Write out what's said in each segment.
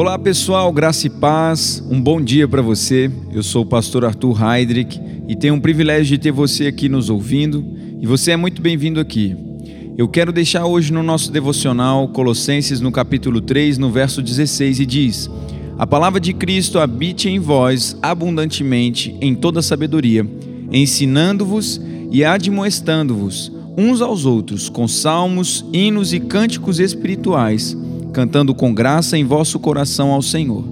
Olá pessoal, graça e paz, um bom dia para você. Eu sou o pastor Arthur Heidrich e tenho um privilégio de ter você aqui nos ouvindo e você é muito bem-vindo aqui. Eu quero deixar hoje no nosso devocional Colossenses no capítulo 3, no verso 16 e diz: A palavra de Cristo habite em vós abundantemente em toda sabedoria, ensinando-vos e admoestando-vos uns aos outros com salmos, hinos e cânticos espirituais cantando com graça em vosso coração ao Senhor.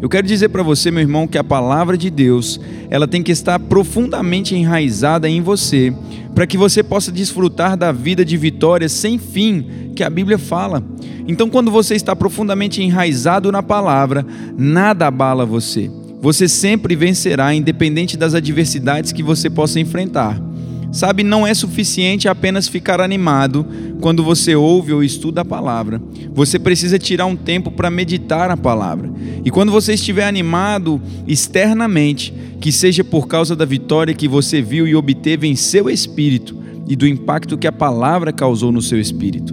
Eu quero dizer para você, meu irmão, que a palavra de Deus, ela tem que estar profundamente enraizada em você, para que você possa desfrutar da vida de vitória sem fim que a Bíblia fala. Então, quando você está profundamente enraizado na palavra, nada abala você. Você sempre vencerá, independente das adversidades que você possa enfrentar. Sabe, não é suficiente apenas ficar animado quando você ouve ou estuda a palavra. Você precisa tirar um tempo para meditar a palavra. E quando você estiver animado externamente, que seja por causa da vitória que você viu e obteve em seu espírito e do impacto que a palavra causou no seu espírito.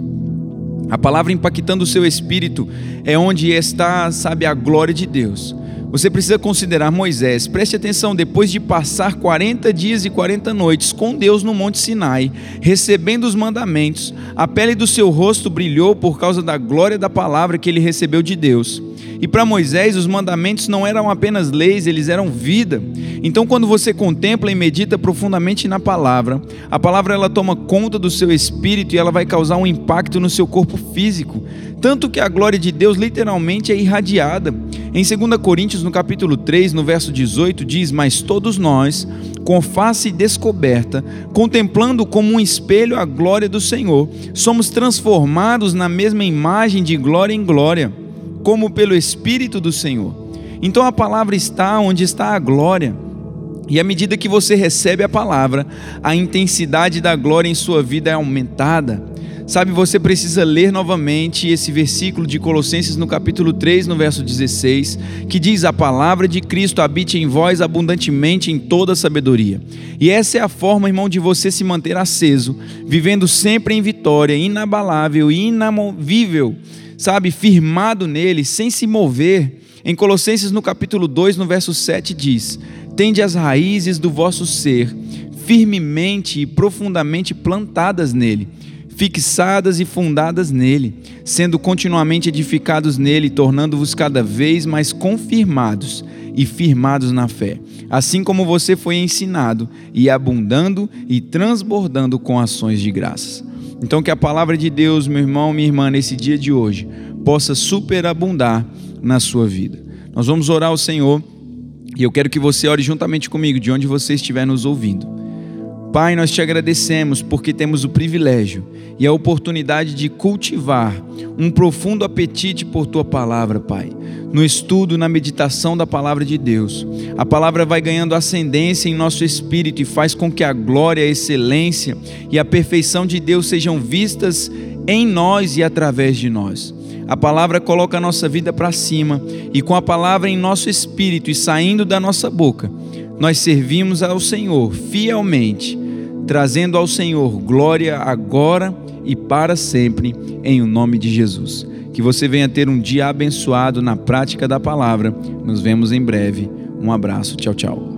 A palavra impactando o seu espírito é onde está, sabe, a glória de Deus. Você precisa considerar Moisés. Preste atenção, depois de passar 40 dias e 40 noites com Deus no Monte Sinai, recebendo os mandamentos, a pele do seu rosto brilhou por causa da glória da palavra que ele recebeu de Deus. E para Moisés, os mandamentos não eram apenas leis, eles eram vida. Então, quando você contempla e medita profundamente na palavra, a palavra ela toma conta do seu espírito e ela vai causar um impacto no seu corpo físico, tanto que a glória de Deus literalmente é irradiada. Em 2 Coríntios, no capítulo 3, no verso 18, diz: Mas todos nós, com face descoberta, contemplando como um espelho a glória do Senhor, somos transformados na mesma imagem de glória em glória, como pelo Espírito do Senhor. Então a palavra está onde está a glória. E à medida que você recebe a palavra, a intensidade da glória em sua vida é aumentada. Sabe, você precisa ler novamente esse versículo de Colossenses no capítulo 3, no verso 16, que diz: A palavra de Cristo habite em vós abundantemente em toda sabedoria. E essa é a forma, irmão, de você se manter aceso, vivendo sempre em vitória, inabalável e inamovível, sabe, firmado nele, sem se mover. Em Colossenses no capítulo 2, no verso 7 diz: Tende as raízes do vosso ser firmemente e profundamente plantadas nele fixadas e fundadas nele, sendo continuamente edificados nele, tornando-vos cada vez mais confirmados e firmados na fé, assim como você foi ensinado, e abundando e transbordando com ações de graças. Então, que a palavra de Deus, meu irmão, minha irmã, nesse dia de hoje, possa superabundar na sua vida. Nós vamos orar ao Senhor e eu quero que você ore juntamente comigo, de onde você estiver nos ouvindo. Pai, nós te agradecemos porque temos o privilégio e a oportunidade de cultivar um profundo apetite por tua palavra, Pai. No estudo, na meditação da palavra de Deus, a palavra vai ganhando ascendência em nosso espírito e faz com que a glória, a excelência e a perfeição de Deus sejam vistas em nós e através de nós. A palavra coloca a nossa vida para cima e com a palavra em nosso espírito e saindo da nossa boca, nós servimos ao Senhor fielmente trazendo ao Senhor glória agora e para sempre, em o nome de Jesus. Que você venha ter um dia abençoado na prática da palavra. Nos vemos em breve. Um abraço. Tchau, tchau.